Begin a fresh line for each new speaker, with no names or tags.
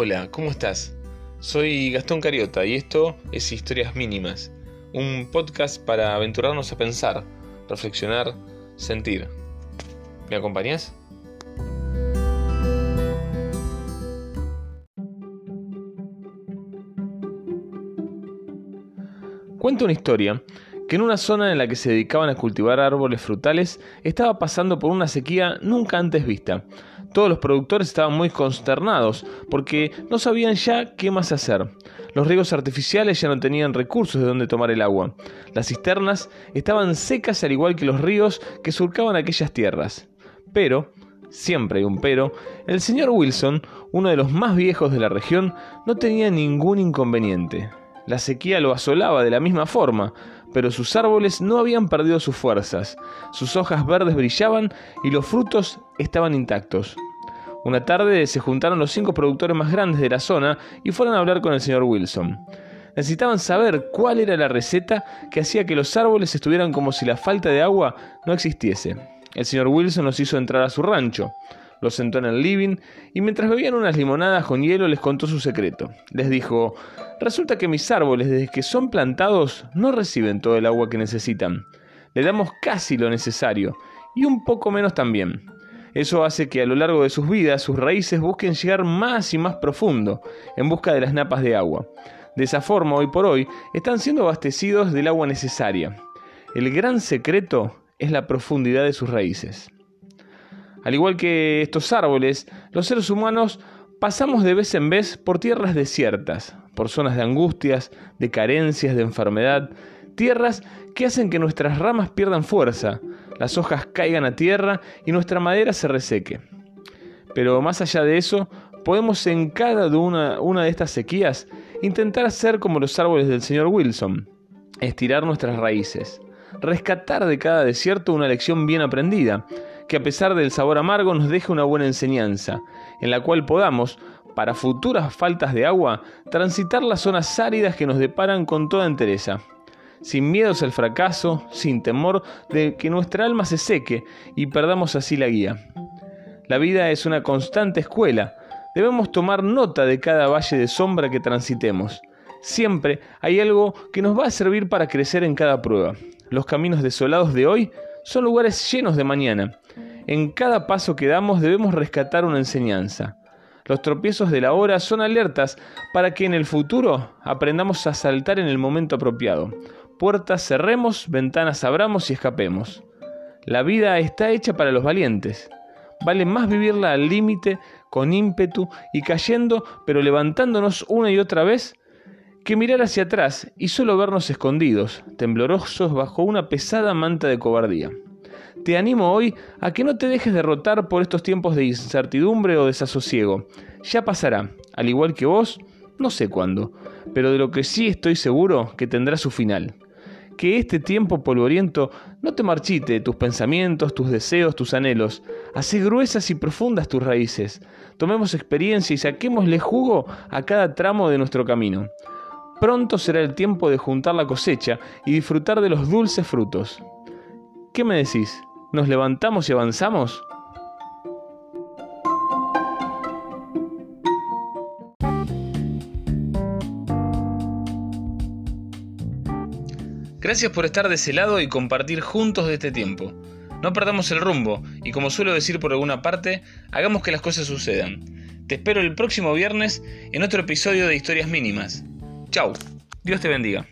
Hola, ¿cómo estás? Soy Gastón Cariota y esto es Historias Mínimas, un podcast para aventurarnos a pensar, reflexionar, sentir. ¿Me acompañas? Cuento una historia que en una zona en la que se dedicaban a cultivar árboles frutales estaba pasando por una sequía nunca antes vista. Todos los productores estaban muy consternados porque no sabían ya qué más hacer. Los riegos artificiales ya no tenían recursos de donde tomar el agua. Las cisternas estaban secas al igual que los ríos que surcaban aquellas tierras. Pero, siempre hay un pero, el señor Wilson, uno de los más viejos de la región, no tenía ningún inconveniente. La sequía lo asolaba de la misma forma, pero sus árboles no habían perdido sus fuerzas, sus hojas verdes brillaban y los frutos estaban intactos. Una tarde se juntaron los cinco productores más grandes de la zona y fueron a hablar con el señor Wilson. Necesitaban saber cuál era la receta que hacía que los árboles estuvieran como si la falta de agua no existiese. El señor Wilson los hizo entrar a su rancho los sentó en el living y mientras bebían unas limonadas con hielo les contó su secreto. Les dijo, resulta que mis árboles desde que son plantados no reciben todo el agua que necesitan. Le damos casi lo necesario y un poco menos también. Eso hace que a lo largo de sus vidas sus raíces busquen llegar más y más profundo en busca de las napas de agua. De esa forma, hoy por hoy, están siendo abastecidos del agua necesaria. El gran secreto es la profundidad de sus raíces. Al igual que estos árboles, los seres humanos pasamos de vez en vez por tierras desiertas, por zonas de angustias, de carencias, de enfermedad, tierras que hacen que nuestras ramas pierdan fuerza, las hojas caigan a tierra y nuestra madera se reseque. Pero más allá de eso, podemos en cada una, una de estas sequías intentar ser como los árboles del señor Wilson, estirar nuestras raíces, rescatar de cada desierto una lección bien aprendida, que a pesar del sabor amargo nos deje una buena enseñanza, en la cual podamos, para futuras faltas de agua, transitar las zonas áridas que nos deparan con toda entereza, sin miedos al fracaso, sin temor de que nuestra alma se seque y perdamos así la guía. La vida es una constante escuela, debemos tomar nota de cada valle de sombra que transitemos. Siempre hay algo que nos va a servir para crecer en cada prueba. Los caminos desolados de hoy son lugares llenos de mañana. En cada paso que damos debemos rescatar una enseñanza. Los tropiezos de la hora son alertas para que en el futuro aprendamos a saltar en el momento apropiado. Puertas cerremos, ventanas abramos y escapemos. La vida está hecha para los valientes. Vale más vivirla al límite, con ímpetu y cayendo, pero levantándonos una y otra vez, que mirar hacia atrás y solo vernos escondidos, temblorosos bajo una pesada manta de cobardía. Te animo hoy a que no te dejes derrotar por estos tiempos de incertidumbre o desasosiego. Ya pasará, al igual que vos, no sé cuándo, pero de lo que sí estoy seguro que tendrá su final. Que este tiempo polvoriento no te marchite tus pensamientos, tus deseos, tus anhelos. Hacé gruesas y profundas tus raíces. Tomemos experiencia y saquémosle jugo a cada tramo de nuestro camino. Pronto será el tiempo de juntar la cosecha y disfrutar de los dulces frutos. ¿Qué me decís? ¿Nos levantamos y avanzamos? Gracias por estar de ese lado y compartir juntos de este tiempo. No perdamos el rumbo y como suelo decir por alguna parte, hagamos que las cosas sucedan. Te espero el próximo viernes en otro episodio de Historias Mínimas. Chau. Dios te bendiga.